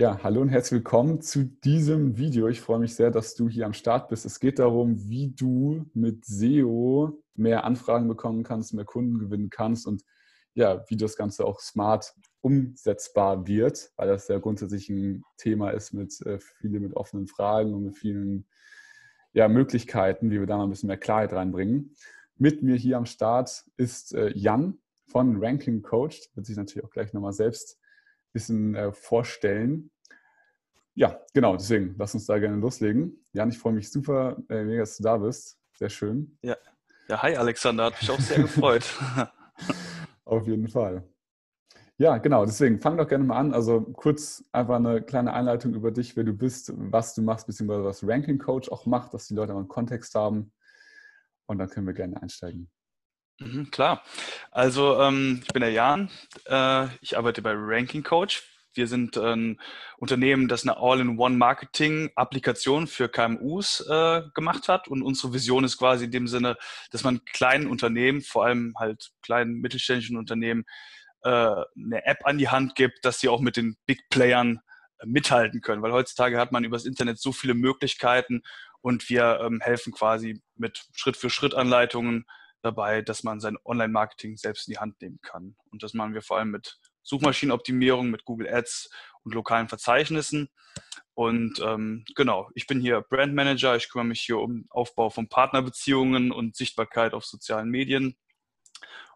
Ja, hallo und herzlich willkommen zu diesem Video. Ich freue mich sehr, dass du hier am Start bist. Es geht darum, wie du mit SEO mehr Anfragen bekommen kannst, mehr Kunden gewinnen kannst und ja, wie das Ganze auch smart umsetzbar wird, weil das ja grundsätzlich ein Thema ist mit äh, viele mit offenen Fragen und mit vielen ja, Möglichkeiten, wie wir da mal ein bisschen mehr Klarheit reinbringen. Mit mir hier am Start ist äh, Jan von Ranking Coach. Wird sich natürlich auch gleich nochmal selbst bisschen äh, vorstellen. Ja, genau, deswegen lass uns da gerne loslegen. Jan, ich freue mich super, äh, mega, dass du da bist. Sehr schön. Ja, ja hi Alexander, hat mich auch sehr gefreut. Auf jeden Fall. Ja, genau, deswegen fang doch gerne mal an. Also kurz einfach eine kleine Einleitung über dich, wer du bist, was du machst, beziehungsweise was Ranking Coach auch macht, dass die Leute mal einen Kontext haben. Und dann können wir gerne einsteigen. Mhm, klar. Also ähm, ich bin der Jan. Äh, ich arbeite bei Ranking Coach. Wir sind ein Unternehmen, das eine All-in-One-Marketing-Applikation für KMUs äh, gemacht hat. Und unsere Vision ist quasi in dem Sinne, dass man kleinen Unternehmen, vor allem halt kleinen mittelständischen Unternehmen, äh, eine App an die Hand gibt, dass sie auch mit den Big Playern äh, mithalten können. Weil heutzutage hat man übers Internet so viele Möglichkeiten und wir ähm, helfen quasi mit Schritt-für-Schritt-Anleitungen dabei, dass man sein Online-Marketing selbst in die Hand nehmen kann. Und das machen wir vor allem mit Suchmaschinenoptimierung, mit Google Ads und lokalen Verzeichnissen. Und ähm, genau, ich bin hier Brand Manager. Ich kümmere mich hier um Aufbau von Partnerbeziehungen und Sichtbarkeit auf sozialen Medien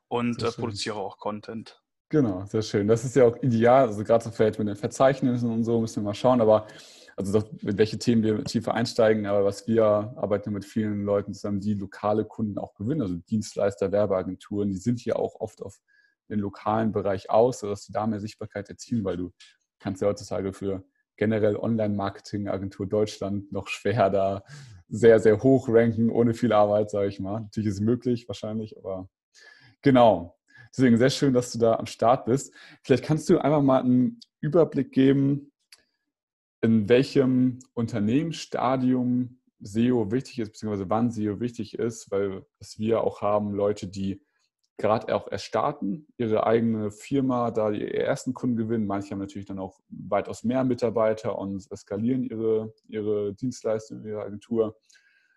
und äh, produziere auch Content. Genau, sehr schön. Das ist ja auch ideal. Also gerade so vielleicht mit den Verzeichnissen und so müssen wir mal schauen. Aber also doch, mit welche Themen wir tiefer einsteigen, aber was wir arbeiten mit vielen Leuten zusammen, die lokale Kunden auch gewinnen, also Dienstleister, Werbeagenturen, die sind hier auch oft auf den lokalen Bereich aus, sodass sie da mehr Sichtbarkeit erzielen, weil du kannst ja heutzutage für generell Online-Marketing-Agentur Deutschland noch schwer da sehr, sehr hoch ranken, ohne viel Arbeit, sage ich mal. Natürlich ist es möglich, wahrscheinlich, aber genau. Deswegen sehr schön, dass du da am Start bist. Vielleicht kannst du einfach mal einen Überblick geben, in welchem Unternehmensstadium SEO wichtig ist, beziehungsweise wann SEO wichtig ist, weil es wir auch haben Leute, die gerade auch erst starten, ihre eigene Firma, da die ersten Kunden gewinnen. Manche haben natürlich dann auch weitaus mehr Mitarbeiter und skalieren ihre, ihre Dienstleistung, ihre Agentur.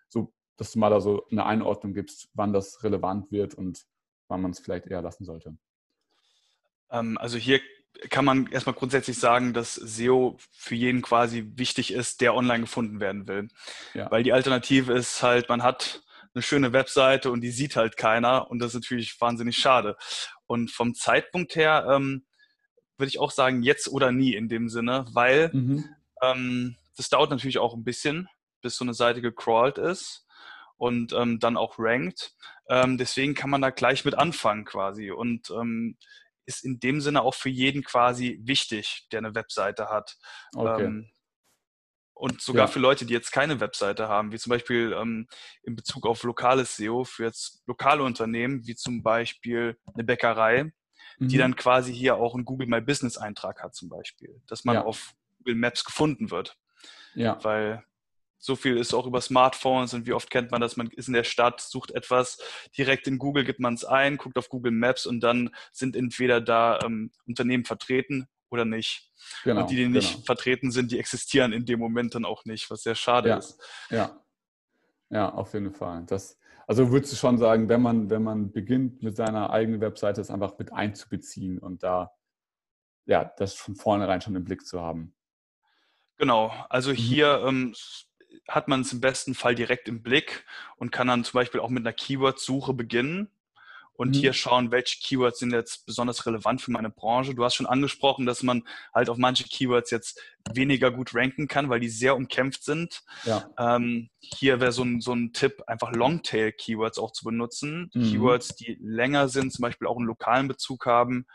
So, dass du mal da so eine Einordnung gibst, wann das relevant wird und wann man es vielleicht eher lassen sollte. Ähm, also hier kann man erstmal grundsätzlich sagen, dass SEO für jeden quasi wichtig ist, der online gefunden werden will. Ja. Weil die Alternative ist halt, man hat eine schöne Webseite und die sieht halt keiner und das ist natürlich wahnsinnig schade. Und vom Zeitpunkt her ähm, würde ich auch sagen, jetzt oder nie in dem Sinne, weil mhm. ähm, das dauert natürlich auch ein bisschen, bis so eine Seite gecrawlt ist und ähm, dann auch rankt. Ähm, deswegen kann man da gleich mit anfangen quasi. Und ähm, ist in dem Sinne auch für jeden quasi wichtig, der eine Webseite hat. Okay. Ähm, und sogar ja. für Leute, die jetzt keine Webseite haben, wie zum Beispiel ähm, in Bezug auf lokales SEO, für jetzt lokale Unternehmen, wie zum Beispiel eine Bäckerei, mhm. die dann quasi hier auch einen Google My Business Eintrag hat zum Beispiel, dass man ja. auf Google Maps gefunden wird. Ja. Weil so viel ist auch über Smartphones und wie oft kennt man das? Man ist in der Stadt, sucht etwas, direkt in Google gibt man es ein, guckt auf Google Maps und dann sind entweder da ähm, Unternehmen vertreten oder nicht. Genau, und die, die nicht genau. vertreten sind, die existieren in dem Moment dann auch nicht, was sehr schade ja, ist. Ja. Ja, auf jeden Fall. Das, also würdest du schon sagen, wenn man, wenn man beginnt mit seiner eigenen Webseite, es einfach mit einzubeziehen und da ja, das von vornherein schon im Blick zu haben. Genau, also mhm. hier ähm, hat man es im besten Fall direkt im Blick und kann dann zum Beispiel auch mit einer Keyword-Suche beginnen und mhm. hier schauen, welche Keywords sind jetzt besonders relevant für meine Branche. Du hast schon angesprochen, dass man halt auf manche Keywords jetzt weniger gut ranken kann, weil die sehr umkämpft sind. Ja. Ähm, hier wäre so ein, so ein Tipp, einfach Longtail-Keywords auch zu benutzen. Mhm. Keywords, die länger sind, zum Beispiel auch einen lokalen Bezug haben.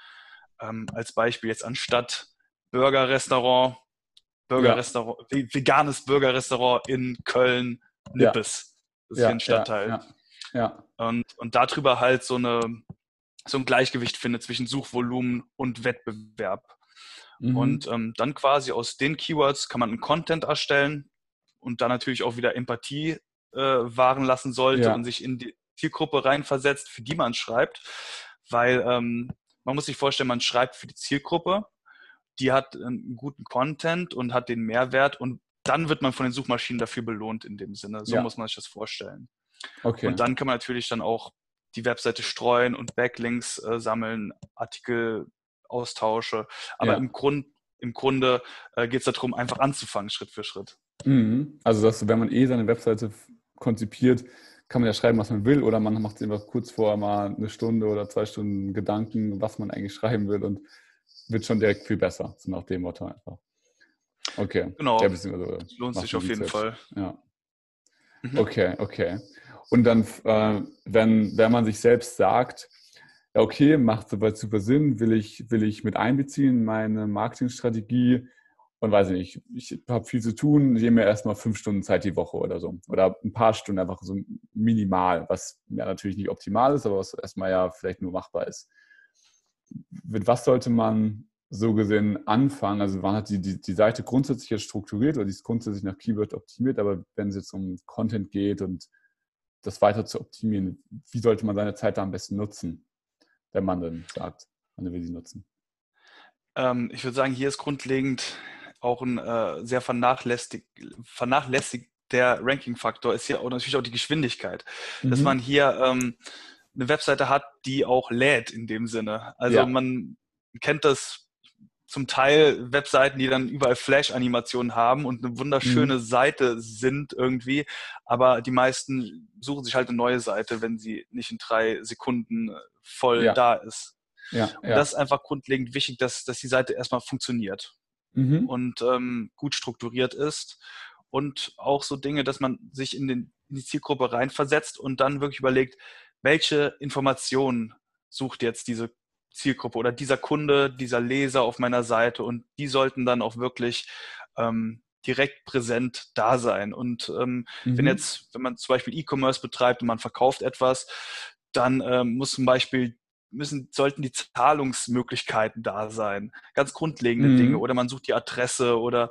Ähm, als Beispiel jetzt anstatt Burger-Restaurant Burgerrestaurant, ja. veganes Burgerrestaurant in Köln, Nippes. Ja. Das ist ja, hier ein Stadtteil. Ja, ja. Und, und darüber halt so, eine, so ein Gleichgewicht findet zwischen Suchvolumen und Wettbewerb. Mhm. Und ähm, dann quasi aus den Keywords kann man einen Content erstellen und dann natürlich auch wieder Empathie äh, wahren lassen sollte und sich in die Zielgruppe reinversetzt, für die man schreibt. Weil ähm, man muss sich vorstellen, man schreibt für die Zielgruppe die hat einen guten Content und hat den Mehrwert und dann wird man von den Suchmaschinen dafür belohnt in dem Sinne. So ja. muss man sich das vorstellen. Okay. Und dann kann man natürlich dann auch die Webseite streuen und Backlinks äh, sammeln, Artikel austausche. Aber ja. im, Grund, im Grunde äh, geht es darum, einfach anzufangen, Schritt für Schritt. Mhm. Also, dass, wenn man eh seine Webseite konzipiert, kann man ja schreiben, was man will, oder man macht sich einfach kurz vorher mal eine Stunde oder zwei Stunden Gedanken, was man eigentlich schreiben will und wird schon direkt viel besser, so nach dem Motto einfach. Okay. Genau. Ja, lohnt sich auf jeden selbst. Fall. Ja. Mhm. Okay, okay. Und dann, äh, wenn, wenn man sich selbst sagt, ja, okay, macht soweit super Sinn, will ich, will ich mit einbeziehen, meine Marketingstrategie und weiß nicht, ich habe viel zu tun, ich nehme mir erstmal fünf Stunden Zeit die Woche oder so. Oder ein paar Stunden einfach so minimal, was ja natürlich nicht optimal ist, aber was erstmal ja vielleicht nur machbar ist. Mit was sollte man so gesehen anfangen? Also man hat die, die, die Seite grundsätzlich jetzt strukturiert oder die ist grundsätzlich nach Keyword optimiert, aber wenn es jetzt um Content geht und das weiter zu optimieren, wie sollte man seine Zeit da am besten nutzen, wenn man dann sagt, man will sie nutzen? Ähm, ich würde sagen, hier ist grundlegend auch ein äh, sehr vernachlässigt, vernachlässigter Ranking-Faktor, ist hier auch natürlich auch die Geschwindigkeit. Mhm. Dass man hier ähm, eine Webseite hat, die auch lädt in dem Sinne. Also ja. man kennt das zum Teil Webseiten, die dann überall Flash-Animationen haben und eine wunderschöne mhm. Seite sind irgendwie, aber die meisten suchen sich halt eine neue Seite, wenn sie nicht in drei Sekunden äh, voll ja. da ist. Ja, und ja. das ist einfach grundlegend wichtig, dass, dass die Seite erstmal funktioniert mhm. und ähm, gut strukturiert ist. Und auch so Dinge, dass man sich in, den, in die Zielgruppe reinversetzt und dann wirklich überlegt, welche Informationen sucht jetzt diese Zielgruppe oder dieser Kunde, dieser Leser auf meiner Seite und die sollten dann auch wirklich ähm, direkt präsent da sein. Und ähm, mhm. wenn jetzt, wenn man zum Beispiel E-Commerce betreibt und man verkauft etwas, dann ähm, muss zum Beispiel müssen, sollten die Zahlungsmöglichkeiten da sein. Ganz grundlegende mhm. Dinge. Oder man sucht die Adresse oder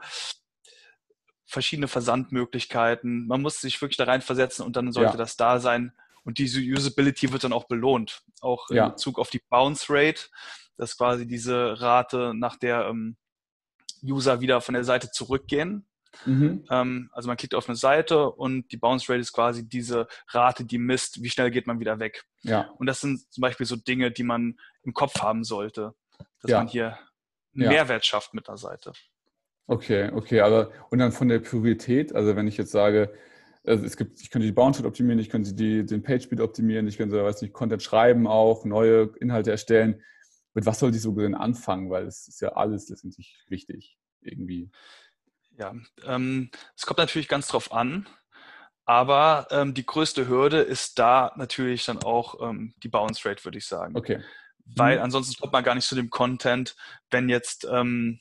verschiedene Versandmöglichkeiten. Man muss sich wirklich da reinversetzen und dann sollte ja. das da sein. Und diese Usability wird dann auch belohnt. Auch ja. in Bezug auf die Bounce Rate. Das ist quasi diese Rate, nach der ähm, User wieder von der Seite zurückgehen. Mhm. Ähm, also man klickt auf eine Seite und die Bounce Rate ist quasi diese Rate, die misst, wie schnell geht man wieder weg. Ja. Und das sind zum Beispiel so Dinge, die man im Kopf haben sollte, dass ja. man hier einen ja. Mehrwert schafft mit der Seite. Okay, okay, aber und dann von der Priorität, also wenn ich jetzt sage, also es gibt, ich könnte die Bounce Rate optimieren, ich könnte die, den Page Speed optimieren, ich könnte, weiß nicht, Content schreiben auch, neue Inhalte erstellen. Mit was soll ich so gesehen anfangen? Weil es ist ja alles letztendlich wichtig, irgendwie. Ja, ähm, es kommt natürlich ganz drauf an, aber ähm, die größte Hürde ist da natürlich dann auch ähm, die Bounce Rate, würde ich sagen. Okay. Weil mhm. ansonsten kommt man gar nicht zu dem Content, wenn jetzt ähm,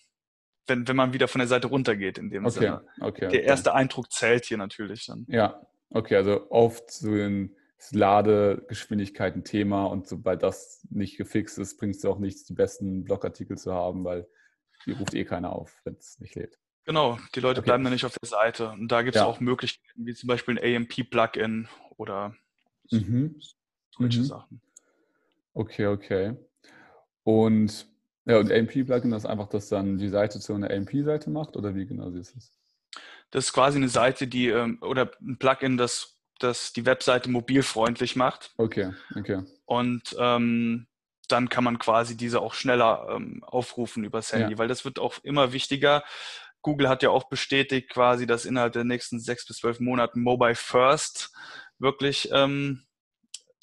wenn, wenn man wieder von der Seite runtergeht in dem okay, Sinne. Okay, der erste Eindruck zählt hier natürlich dann. Ja, okay, also oft so ein Ladegeschwindigkeit ein Thema und sobald das nicht gefixt ist, bringt es auch nichts, die besten Blogartikel zu haben, weil die ruft eh keiner auf, wenn es nicht lädt. Genau, die Leute okay. bleiben dann nicht auf der Seite. Und da gibt es ja. auch Möglichkeiten, wie zum Beispiel ein AMP-Plugin oder mhm. solche mhm. Sachen. Okay, okay. Und ja, und AMP-Plugin ist einfach, dass dann die Seite zu einer AMP-Seite macht oder wie genau ist es? Das ist quasi eine Seite, die ähm, oder ein Plugin, das, das die Webseite mobilfreundlich macht. Okay, okay. Und ähm, dann kann man quasi diese auch schneller ähm, aufrufen übers Handy, ja. weil das wird auch immer wichtiger. Google hat ja auch bestätigt quasi, dass innerhalb der nächsten sechs bis zwölf Monaten Mobile First wirklich ähm,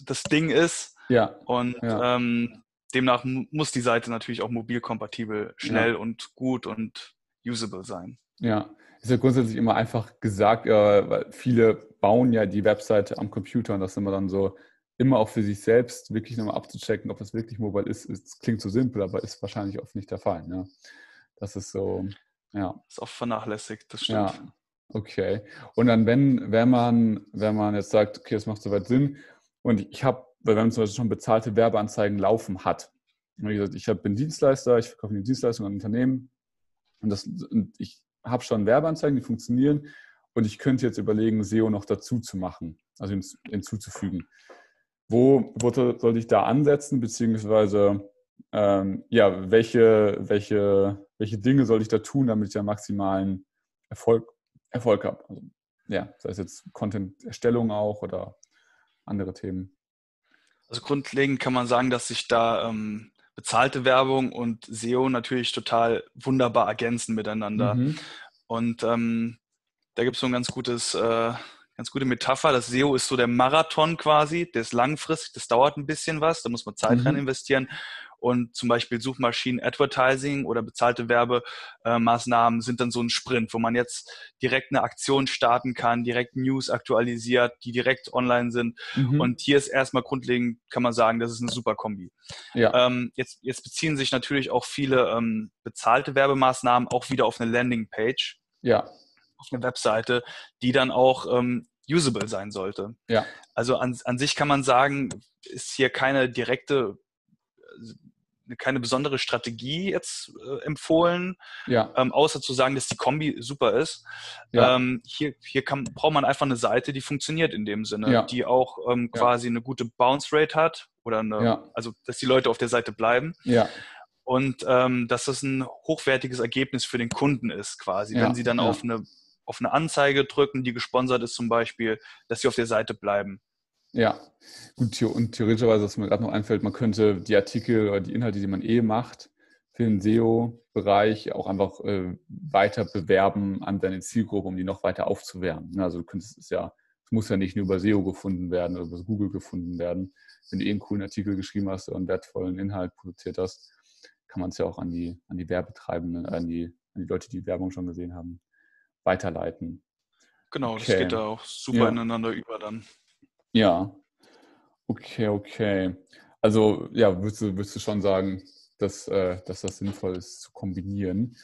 das Ding ist. Ja. Und ja. Ähm, demnach muss die Seite natürlich auch mobilkompatibel, schnell ja. und gut und usable sein. Ja, ist ja grundsätzlich immer einfach gesagt, äh, weil viele bauen ja die Webseite am Computer und das immer dann so, immer auch für sich selbst wirklich nochmal abzuchecken, ob das wirklich mobile ist. Es klingt so simpel, aber ist wahrscheinlich oft nicht der Fall. Ne? Das ist so, ja. Ist oft vernachlässigt, das stimmt. Ja, okay. Und dann, wenn, wenn man, wenn man jetzt sagt, okay, es macht soweit Sinn und ich habe weil wenn man zum Beispiel schon bezahlte Werbeanzeigen laufen hat. Wie gesagt, ich bin Dienstleister, ich verkaufe eine Dienstleistung an Unternehmen und, das, und ich habe schon Werbeanzeigen, die funktionieren und ich könnte jetzt überlegen, SEO noch dazu zu machen, also hinzuzufügen. Wo, wo sollte ich da ansetzen, beziehungsweise ähm, ja, welche, welche welche Dinge soll ich da tun, damit ich ja maximalen Erfolg, Erfolg habe. Also, ja, sei es jetzt Content-Erstellung auch oder andere Themen. Also grundlegend kann man sagen, dass sich da ähm, bezahlte Werbung und SEO natürlich total wunderbar ergänzen miteinander. Mhm. Und ähm, da gibt es so ein ganz gutes, äh, ganz gute Metapher. Das SEO ist so der Marathon quasi, der ist langfristig, das dauert ein bisschen was, da muss man Zeit mhm. rein investieren und zum Beispiel Suchmaschinen Advertising oder bezahlte Werbemaßnahmen sind dann so ein Sprint, wo man jetzt direkt eine Aktion starten kann, direkt News aktualisiert, die direkt online sind. Mhm. Und hier ist erstmal grundlegend, kann man sagen, das ist eine super Kombi. Ja. Ähm, jetzt, jetzt beziehen sich natürlich auch viele ähm, bezahlte Werbemaßnahmen auch wieder auf eine Landingpage. Ja. Auf eine Webseite, die dann auch ähm, usable sein sollte. Ja. Also an, an sich kann man sagen, ist hier keine direkte keine besondere Strategie jetzt äh, empfohlen, ja. ähm, außer zu sagen, dass die Kombi super ist. Ja. Ähm, hier hier kann, braucht man einfach eine Seite, die funktioniert in dem Sinne, ja. die auch ähm, quasi eine gute Bounce Rate hat oder eine, also dass die Leute auf der Seite bleiben. Und ähm, dass das ein hochwertiges Ergebnis für den Kunden ist, quasi. Wenn sie dann auf eine auf eine Anzeige drücken, die gesponsert ist zum Beispiel, dass sie auf der Seite bleiben. Ja, gut, und theoretischerweise, was mir gerade noch einfällt, man könnte die Artikel oder die Inhalte, die man eh macht, für den SEO-Bereich auch einfach äh, weiter bewerben an deine Zielgruppe, um die noch weiter aufzuwärmen. Also du könntest es ja, es muss ja nicht nur über SEO gefunden werden oder über Google gefunden werden. Wenn du eh einen coolen Artikel geschrieben hast oder einen wertvollen Inhalt produziert hast, kann man es ja auch an die, an die Werbetreibenden, an die, an die Leute, die Werbung schon gesehen haben, weiterleiten. Genau, okay. das geht da auch super ja. ineinander über dann. Ja. Okay, okay. Also ja, würdest du, würdest du schon sagen, dass, äh, dass das sinnvoll ist zu kombinieren?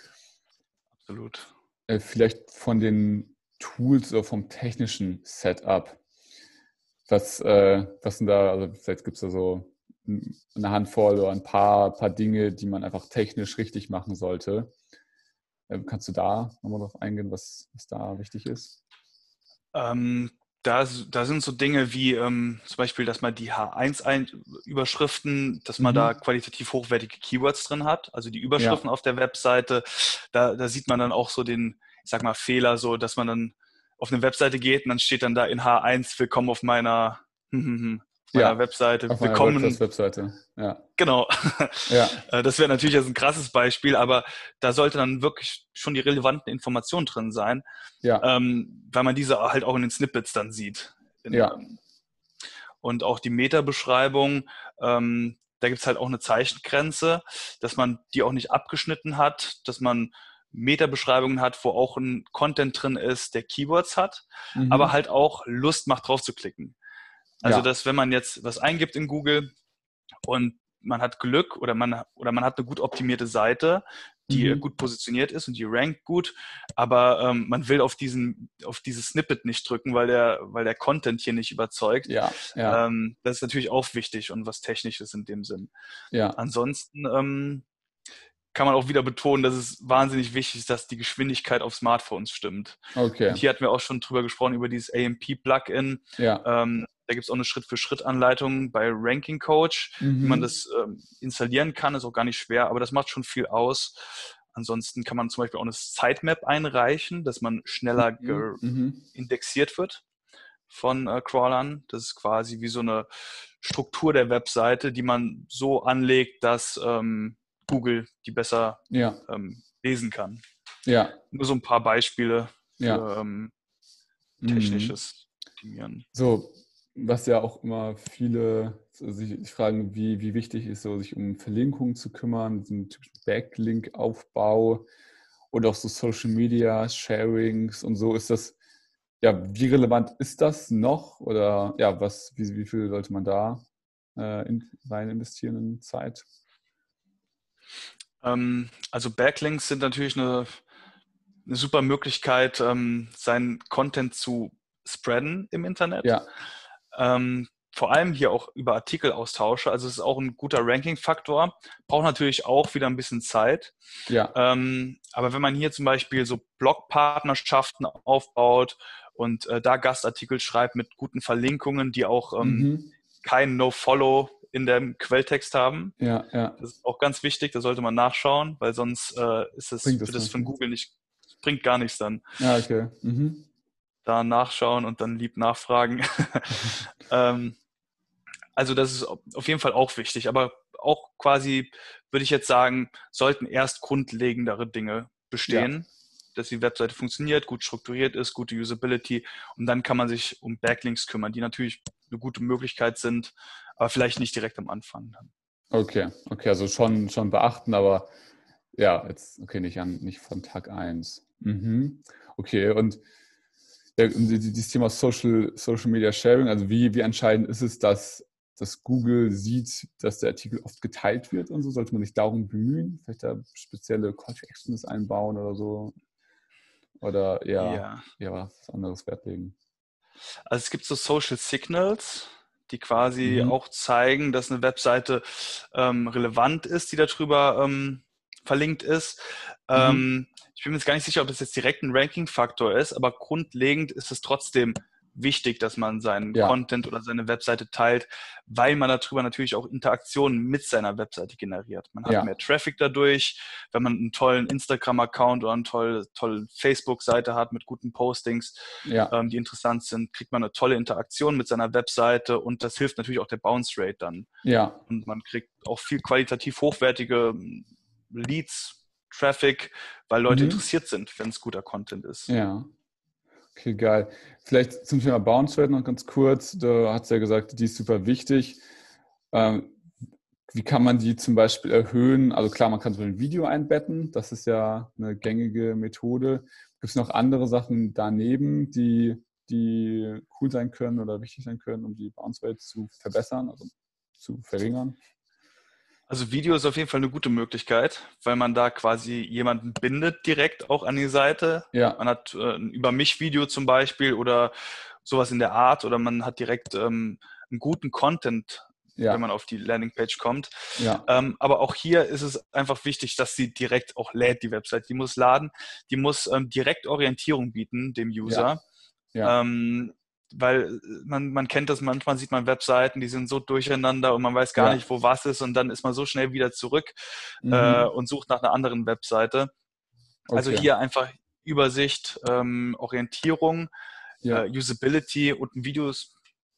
Absolut. Äh, vielleicht von den Tools oder vom technischen Setup. Was, äh, was sind da, also vielleicht gibt es da so eine Handvoll oder ein paar, paar Dinge, die man einfach technisch richtig machen sollte. Äh, kannst du da nochmal drauf eingehen, was, was da wichtig ist? Ähm, da, da sind so Dinge wie ähm, zum Beispiel, dass man die H1-Überschriften, dass man mhm. da qualitativ hochwertige Keywords drin hat. Also die Überschriften ja. auf der Webseite, da, da sieht man dann auch so den, ich sag mal, Fehler, so dass man dann auf eine Webseite geht und dann steht dann da in H1, willkommen auf meiner meiner ja, Webseite auf bekommen. Webseite. Ja. Genau. Ja. Äh, das wäre natürlich jetzt ein krasses Beispiel, aber da sollte dann wirklich schon die relevanten Informationen drin sein, ja. ähm, weil man diese halt auch in den Snippets dann sieht. In, ja. Und auch die Meta-Beschreibung, ähm, da gibt es halt auch eine Zeichengrenze, dass man die auch nicht abgeschnitten hat, dass man Meta-Beschreibungen hat, wo auch ein Content drin ist, der Keywords hat, mhm. aber halt auch Lust macht drauf zu klicken. Also, ja. dass wenn man jetzt was eingibt in Google und man hat Glück oder man, oder man hat eine gut optimierte Seite, die mhm. gut positioniert ist und die rankt gut, aber ähm, man will auf diesen, auf dieses Snippet nicht drücken, weil der, weil der Content hier nicht überzeugt. Ja, ja. Ähm, das ist natürlich auch wichtig und was Technisches in dem Sinn. Ja. Ansonsten ähm, kann man auch wieder betonen, dass es wahnsinnig wichtig ist, dass die Geschwindigkeit auf Smartphones stimmt. Okay. Und hier hatten wir auch schon drüber gesprochen, über dieses AMP-Plugin. Ja. Ähm, da gibt es auch eine Schritt-für-Schritt-Anleitung bei Ranking Coach, mhm. wie man das ähm, installieren kann. Ist auch gar nicht schwer, aber das macht schon viel aus. Ansonsten kann man zum Beispiel auch eine Sitemap einreichen, dass man schneller mhm. mhm. indexiert wird von äh, Crawlern. Das ist quasi wie so eine Struktur der Webseite, die man so anlegt, dass ähm, Google die besser ja. ähm, lesen kann. Ja. Nur so ein paar Beispiele für ja. ähm, technisches mhm. Optimieren. So, was ja auch immer viele sich fragen, wie, wie wichtig ist so, sich um Verlinkungen zu kümmern, diesen typischen Backlink-Aufbau und auch so Social Media, Sharings und so. Ist das, ja, wie relevant ist das noch? Oder ja, was, wie, wie viel sollte man da äh, in, rein investieren in Zeit? Ähm, also Backlinks sind natürlich eine, eine super Möglichkeit, ähm, seinen Content zu spreaden im Internet. Ja. Ähm, vor allem hier auch über Artikelaustausche. Also es ist auch ein guter Ranking-Faktor. Braucht natürlich auch wieder ein bisschen Zeit. Ja. Ähm, aber wenn man hier zum Beispiel so Blogpartnerschaften aufbaut und äh, da Gastartikel schreibt mit guten Verlinkungen, die auch ähm, mhm. kein No-Follow in dem Quelltext haben. Ja, ja. Das ist auch ganz wichtig, da sollte man nachschauen, weil sonst äh, ist es, wird es von Google nicht, bringt gar nichts dann. Ja, okay. Mhm. Da nachschauen und dann lieb nachfragen. ähm, also das ist auf jeden Fall auch wichtig, aber auch quasi, würde ich jetzt sagen, sollten erst grundlegendere Dinge bestehen. Ja dass die Webseite funktioniert, gut strukturiert ist, gute Usability und dann kann man sich um Backlinks kümmern, die natürlich eine gute Möglichkeit sind, aber vielleicht nicht direkt am Anfang. Okay, okay, also schon, schon beachten, aber ja, jetzt, okay, nicht, an, nicht von Tag 1. Mhm. Okay, und dieses Thema Social, Social Media Sharing, also wie, wie entscheidend ist es, dass, dass Google sieht, dass der Artikel oft geteilt wird und so? Sollte man sich darum bemühen, vielleicht da spezielle Call to Actions einbauen oder so? Oder eher, ja. eher was anderes Wert legen? Also es gibt so Social Signals, die quasi mhm. auch zeigen, dass eine Webseite ähm, relevant ist, die darüber ähm, verlinkt ist. Mhm. Ähm, ich bin mir jetzt gar nicht sicher, ob das jetzt direkt ein Ranking-Faktor ist, aber grundlegend ist es trotzdem wichtig, dass man seinen ja. Content oder seine Webseite teilt, weil man darüber natürlich auch Interaktionen mit seiner Webseite generiert. Man hat ja. mehr Traffic dadurch, wenn man einen tollen Instagram-Account oder eine tolle, tolle Facebook-Seite hat mit guten Postings, ja. ähm, die interessant sind, kriegt man eine tolle Interaktion mit seiner Webseite und das hilft natürlich auch der Bounce Rate dann. Ja. Und man kriegt auch viel qualitativ hochwertige Leads, Traffic, weil Leute mhm. interessiert sind, wenn es guter Content ist. Ja. Okay, geil. Vielleicht zum Thema Bounce Rate noch ganz kurz. Du hast ja gesagt, die ist super wichtig. Ähm, wie kann man die zum Beispiel erhöhen? Also klar, man kann so ein Video einbetten. Das ist ja eine gängige Methode. Gibt es noch andere Sachen daneben, die, die cool sein können oder wichtig sein können, um die Bounce Rate zu verbessern, also zu verringern? Also Video ist auf jeden Fall eine gute Möglichkeit, weil man da quasi jemanden bindet direkt auch an die Seite. Ja. Man hat äh, ein Über mich Video zum Beispiel oder sowas in der Art oder man hat direkt ähm, einen guten Content, ja. wenn man auf die Landingpage kommt. Ja. Ähm, aber auch hier ist es einfach wichtig, dass sie direkt auch lädt, die Website. Die muss laden, die muss ähm, direkt Orientierung bieten dem User. Ja. Ähm, weil äh, man, man kennt das, manchmal sieht man Webseiten, die sind so durcheinander und man weiß gar ja. nicht, wo was ist und dann ist man so schnell wieder zurück mhm. äh, und sucht nach einer anderen Webseite. Also okay. Also hier einfach Übersicht, ähm, Orientierung, ja. äh, Usability und ein Video ist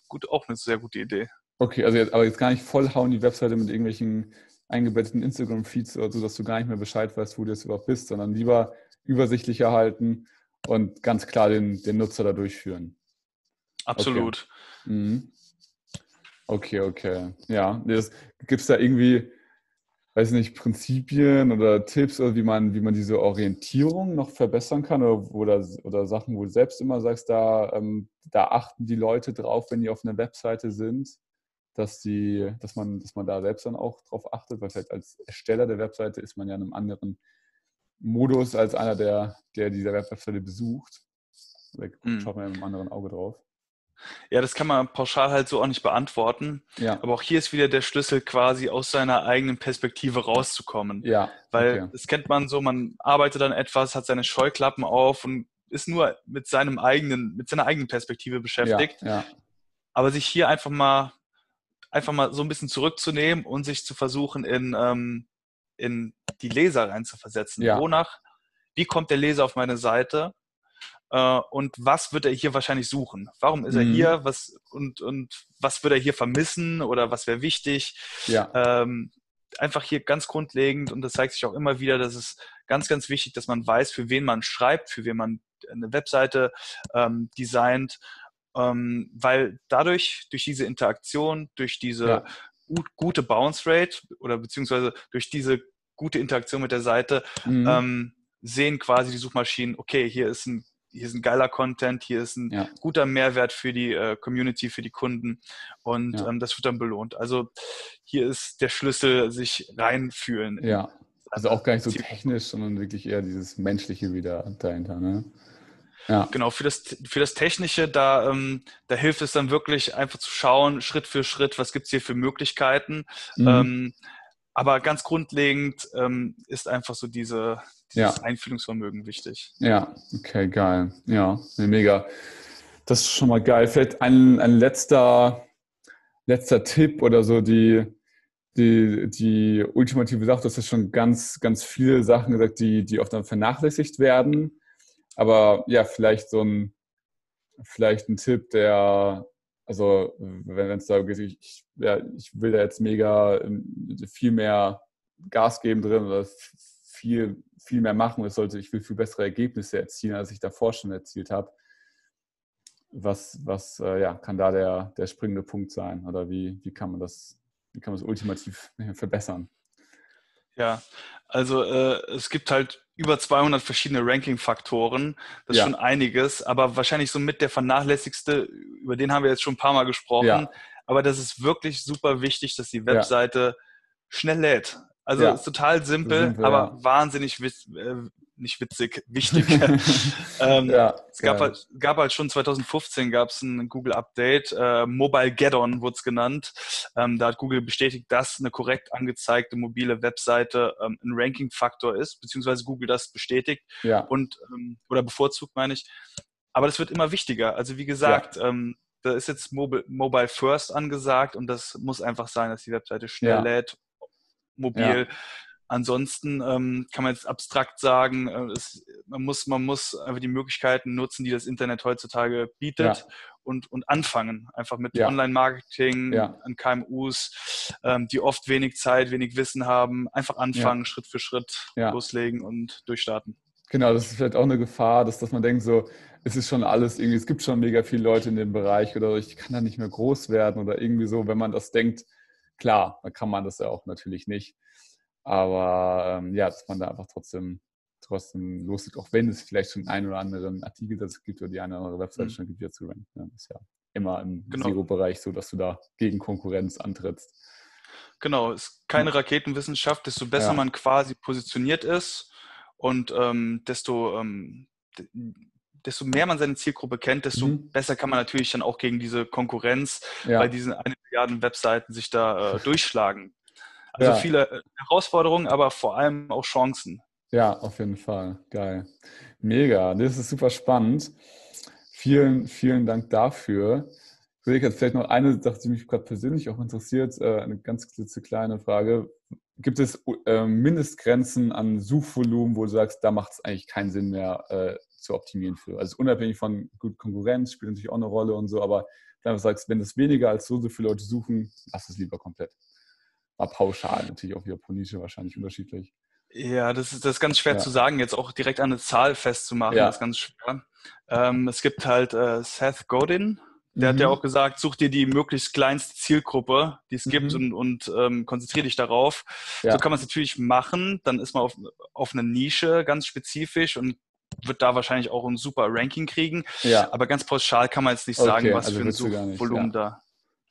gut, auch eine sehr gute Idee. Okay, also jetzt, aber jetzt gar nicht vollhauen die Webseite mit irgendwelchen eingebetteten Instagram-Feeds oder so, dass du gar nicht mehr Bescheid weißt, wo du jetzt überhaupt bist, sondern lieber übersichtlicher halten und ganz klar den, den Nutzer da durchführen. Absolut. Okay, mhm. okay. okay. Ja, gibt es da irgendwie, weiß nicht, Prinzipien oder Tipps, wie man, wie man diese Orientierung noch verbessern kann oder, oder, oder Sachen, wo du selbst immer sagst, da, ähm, da achten die Leute drauf, wenn die auf einer Webseite sind, dass, die, dass, man, dass man da selbst dann auch drauf achtet, weil vielleicht als Ersteller der Webseite ist man ja in einem anderen Modus als einer, der, der diese Webseite besucht. Da mhm. schaut man ja mit einem anderen Auge drauf. Ja, das kann man pauschal halt so auch nicht beantworten. Ja. Aber auch hier ist wieder der Schlüssel, quasi aus seiner eigenen Perspektive rauszukommen. Ja. Weil okay. das kennt man so, man arbeitet dann etwas, hat seine Scheuklappen auf und ist nur mit seinem eigenen, mit seiner eigenen Perspektive beschäftigt. Ja, ja. Aber sich hier einfach mal, einfach mal so ein bisschen zurückzunehmen und sich zu versuchen, in, ähm, in die Leser reinzuversetzen. Ja. Wonach, wie kommt der Leser auf meine Seite? Äh, und was wird er hier wahrscheinlich suchen? Warum ist er mhm. hier? Was, und, und was wird er hier vermissen oder was wäre wichtig? Ja. Ähm, einfach hier ganz grundlegend und das zeigt sich auch immer wieder, dass es ganz, ganz wichtig, dass man weiß, für wen man schreibt, für wen man eine Webseite ähm, designt, ähm, weil dadurch, durch diese Interaktion, durch diese ja. gut, gute Bounce Rate oder beziehungsweise durch diese gute Interaktion mit der Seite mhm. ähm, sehen quasi die Suchmaschinen, okay, hier ist ein hier ist ein geiler Content, hier ist ein ja. guter Mehrwert für die äh, Community, für die Kunden und ja. ähm, das wird dann belohnt. Also hier ist der Schlüssel, sich reinfühlen. Ja, also auch gar nicht so technisch, sondern wirklich eher dieses Menschliche wieder dahinter. Ne? Ja. Genau, für das, für das Technische, da, ähm, da hilft es dann wirklich einfach zu schauen, Schritt für Schritt, was gibt es hier für Möglichkeiten. Mhm. Ähm, aber ganz grundlegend ähm, ist einfach so diese, dieses ja. Einfühlungsvermögen wichtig. Ja, okay, geil. Ja, mega. Das ist schon mal geil. Vielleicht ein, ein letzter, letzter Tipp oder so die, die, die ultimative Sache, das ist schon ganz, ganz viele Sachen gesagt, die, die oft dann vernachlässigt werden. Aber ja, vielleicht so ein, vielleicht ein Tipp, der, also wenn es da geht, ich, ja, ich will da jetzt mega ähm, viel mehr Gas geben drin oder viel, viel mehr machen. Es sollte, ich will viel bessere Ergebnisse erzielen, als ich davor schon erzielt habe. Was, was äh, ja, kann da der, der springende Punkt sein? Oder wie, wie kann man das, wie kann man das ultimativ verbessern? Ja, also äh, es gibt halt über 200 verschiedene Ranking-Faktoren. Das ist ja. schon einiges, aber wahrscheinlich so mit der vernachlässigste, über den haben wir jetzt schon ein paar Mal gesprochen. Ja. Aber das ist wirklich super wichtig, dass die Webseite ja. schnell lädt. Also ist total simpel, simpel aber wahnsinnig äh, nicht witzig, wichtig. ähm, ja, es gab halt, gab halt schon 2015 gab es ein Google-Update, äh, Mobile Get-On wurde es genannt. Ähm, da hat Google bestätigt, dass eine korrekt angezeigte mobile Webseite ähm, ein Ranking-Faktor ist, beziehungsweise Google das bestätigt ja. und ähm, oder bevorzugt, meine ich. Aber das wird immer wichtiger. Also wie gesagt, ja. ähm, da ist jetzt Mobile, Mobile First angesagt und das muss einfach sein, dass die Webseite schnell ja. lädt, mobil. Ansonsten ähm, kann man jetzt abstrakt sagen, äh, es, man, muss, man muss einfach die Möglichkeiten nutzen, die das Internet heutzutage bietet ja. und, und anfangen. Einfach mit ja. Online-Marketing ja. an KMUs, ähm, die oft wenig Zeit, wenig Wissen haben. Einfach anfangen, Schritt für Schritt loslegen und durchstarten. Genau, das ist vielleicht auch eine Gefahr, dass, dass man denkt, so, es ist schon alles irgendwie, es gibt schon mega viele Leute in dem Bereich oder ich kann da nicht mehr groß werden oder irgendwie so, wenn man das denkt, klar, dann kann man das ja auch natürlich nicht. Aber ähm, ja, dass man da einfach trotzdem, trotzdem loslegt, auch wenn es vielleicht schon einen oder anderen Artikel dazu gibt oder die eine oder andere Webseite mhm. schon gibt, ja zu ranken. Ja, das ist ja immer im genau. Zero-Bereich so, dass du da gegen Konkurrenz antrittst. Genau, es ist keine Raketenwissenschaft, desto besser ja. man quasi positioniert ist und ähm, desto, ähm, desto mehr man seine Zielgruppe kennt, desto mhm. besser kann man natürlich dann auch gegen diese Konkurrenz ja. bei diesen eine Milliarden Webseiten sich da äh, durchschlagen. Also ja. viele äh, Herausforderungen, aber vor allem auch Chancen. Ja, auf jeden Fall. Geil. Mega. Das ist super spannend. Vielen, vielen Dank dafür. Ich will jetzt vielleicht noch eine Sache, die mich gerade persönlich auch interessiert, äh, eine ganz kleine Frage. Gibt es äh, Mindestgrenzen an Suchvolumen, wo du sagst, da macht es eigentlich keinen Sinn mehr zu optimieren für? Also unabhängig von gut Konkurrenz spielt natürlich auch eine Rolle und so, aber wenn du sagst, wenn es weniger als so, so viele Leute suchen, lass es lieber komplett war pauschal natürlich auch wieder Nische wahrscheinlich unterschiedlich. Ja, das ist, das ist ganz schwer ja. zu sagen, jetzt auch direkt an eine Zahl festzumachen, ja. das ist ganz schwer. Ähm, es gibt halt äh, Seth Godin, der mhm. hat ja mhm. auch gesagt, such dir die möglichst kleinste Zielgruppe, die es mhm. gibt und, und ähm, konzentriere dich darauf. Ja. So kann man es natürlich machen, dann ist man auf, auf eine Nische ganz spezifisch und wird da wahrscheinlich auch ein super Ranking kriegen. Ja. Aber ganz pauschal kann man jetzt nicht sagen, okay, was also für ein Suchvolumen da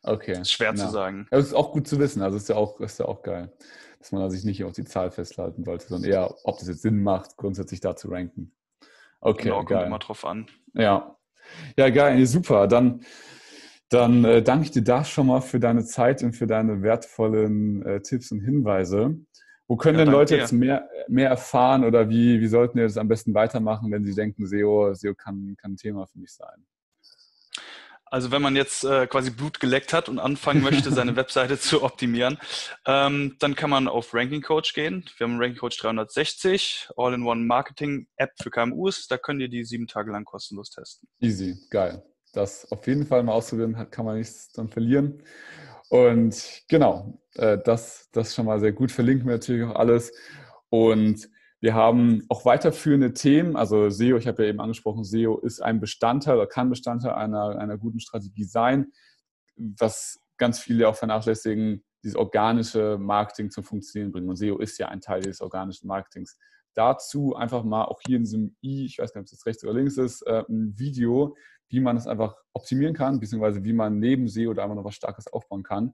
Okay. Ist schwer ja. zu sagen. Das ist auch gut zu wissen. Also ist ja auch, ist ja auch geil, dass man sich nicht auf die Zahl festhalten sollte, sondern eher, ob das jetzt Sinn macht, grundsätzlich da zu ranken. Okay, genau, geil. Kommt immer drauf an. Ja. Ja, geil. super. Dann, dann äh, danke ich dir da schon mal für deine Zeit und für deine wertvollen äh, Tipps und Hinweise. Wo können ja, denn Leute dir. jetzt mehr, mehr erfahren oder wie, wie sollten wir das am besten weitermachen, wenn sie denken, SEO, SEO kann, kann ein Thema für mich sein? Also wenn man jetzt äh, quasi Blut geleckt hat und anfangen möchte, seine Webseite zu optimieren, ähm, dann kann man auf Ranking Coach gehen. Wir haben Ranking Coach 360, All-in-One Marketing App für KMUs. Da könnt ihr die sieben Tage lang kostenlos testen. Easy, geil. Das auf jeden Fall mal ausprobieren, kann man nichts dann verlieren. Und genau, äh, das, das schon mal sehr gut. Verlinken wir natürlich auch alles. Und wir haben auch weiterführende Themen, also SEO, ich habe ja eben angesprochen, SEO ist ein Bestandteil oder kann Bestandteil einer, einer guten Strategie sein, was ganz viele auch vernachlässigen, dieses organische Marketing zum Funktionieren bringen. Und SEO ist ja ein Teil des organischen Marketings. Dazu einfach mal auch hier in diesem i, ich weiß gar nicht, ob es rechts oder links ist, äh, ein Video, wie man es einfach optimieren kann, beziehungsweise wie man neben SEO da einfach noch was Starkes aufbauen kann.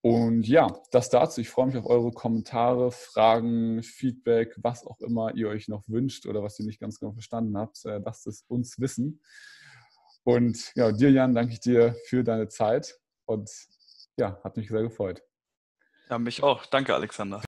Und ja, das dazu. Ich freue mich auf eure Kommentare, Fragen, Feedback, was auch immer ihr euch noch wünscht oder was ihr nicht ganz genau verstanden habt. Äh, lasst es uns wissen. Und ja, dir, Jan, danke ich dir für deine Zeit und ja, hat mich sehr gefreut. Ja, mich auch. Danke, Alexander.